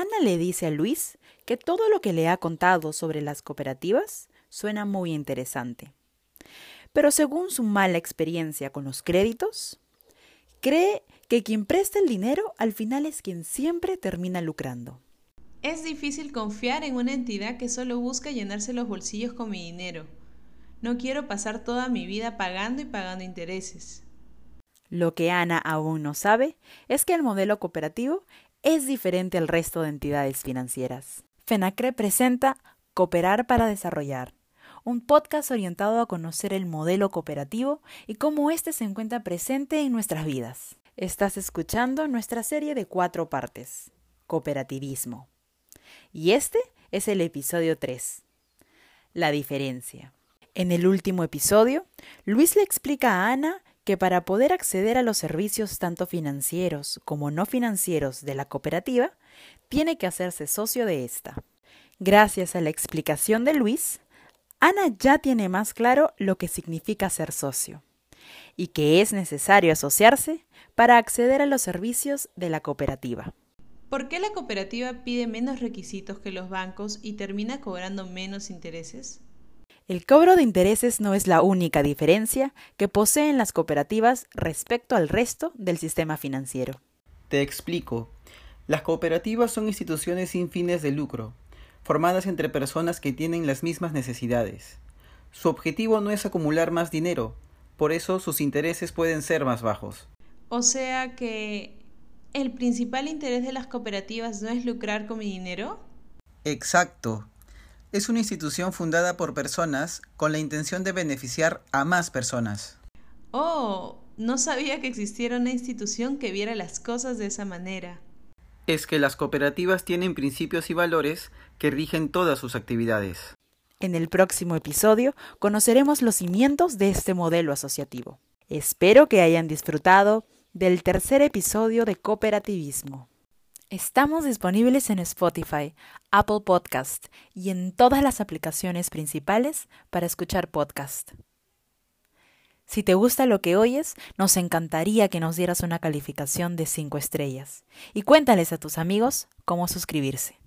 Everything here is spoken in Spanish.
Ana le dice a Luis que todo lo que le ha contado sobre las cooperativas suena muy interesante. Pero según su mala experiencia con los créditos, cree que quien presta el dinero al final es quien siempre termina lucrando. Es difícil confiar en una entidad que solo busca llenarse los bolsillos con mi dinero. No quiero pasar toda mi vida pagando y pagando intereses. Lo que Ana aún no sabe es que el modelo cooperativo es diferente al resto de entidades financieras. FENACRE presenta Cooperar para Desarrollar, un podcast orientado a conocer el modelo cooperativo y cómo éste se encuentra presente en nuestras vidas. Estás escuchando nuestra serie de cuatro partes, Cooperativismo. Y este es el episodio 3, La diferencia. En el último episodio, Luis le explica a Ana que para poder acceder a los servicios tanto financieros como no financieros de la cooperativa, tiene que hacerse socio de esta. Gracias a la explicación de Luis, Ana ya tiene más claro lo que significa ser socio y que es necesario asociarse para acceder a los servicios de la cooperativa. ¿Por qué la cooperativa pide menos requisitos que los bancos y termina cobrando menos intereses? El cobro de intereses no es la única diferencia que poseen las cooperativas respecto al resto del sistema financiero. Te explico. Las cooperativas son instituciones sin fines de lucro, formadas entre personas que tienen las mismas necesidades. Su objetivo no es acumular más dinero, por eso sus intereses pueden ser más bajos. O sea que el principal interés de las cooperativas no es lucrar con mi dinero. Exacto es una institución fundada por personas con la intención de beneficiar a más personas. Oh, no sabía que existiera una institución que viera las cosas de esa manera. Es que las cooperativas tienen principios y valores que rigen todas sus actividades. En el próximo episodio conoceremos los cimientos de este modelo asociativo. Espero que hayan disfrutado del tercer episodio de Cooperativismo. Estamos disponibles en Spotify, Apple Podcast y en todas las aplicaciones principales para escuchar podcast. Si te gusta lo que oyes, nos encantaría que nos dieras una calificación de 5 estrellas y cuéntales a tus amigos cómo suscribirse.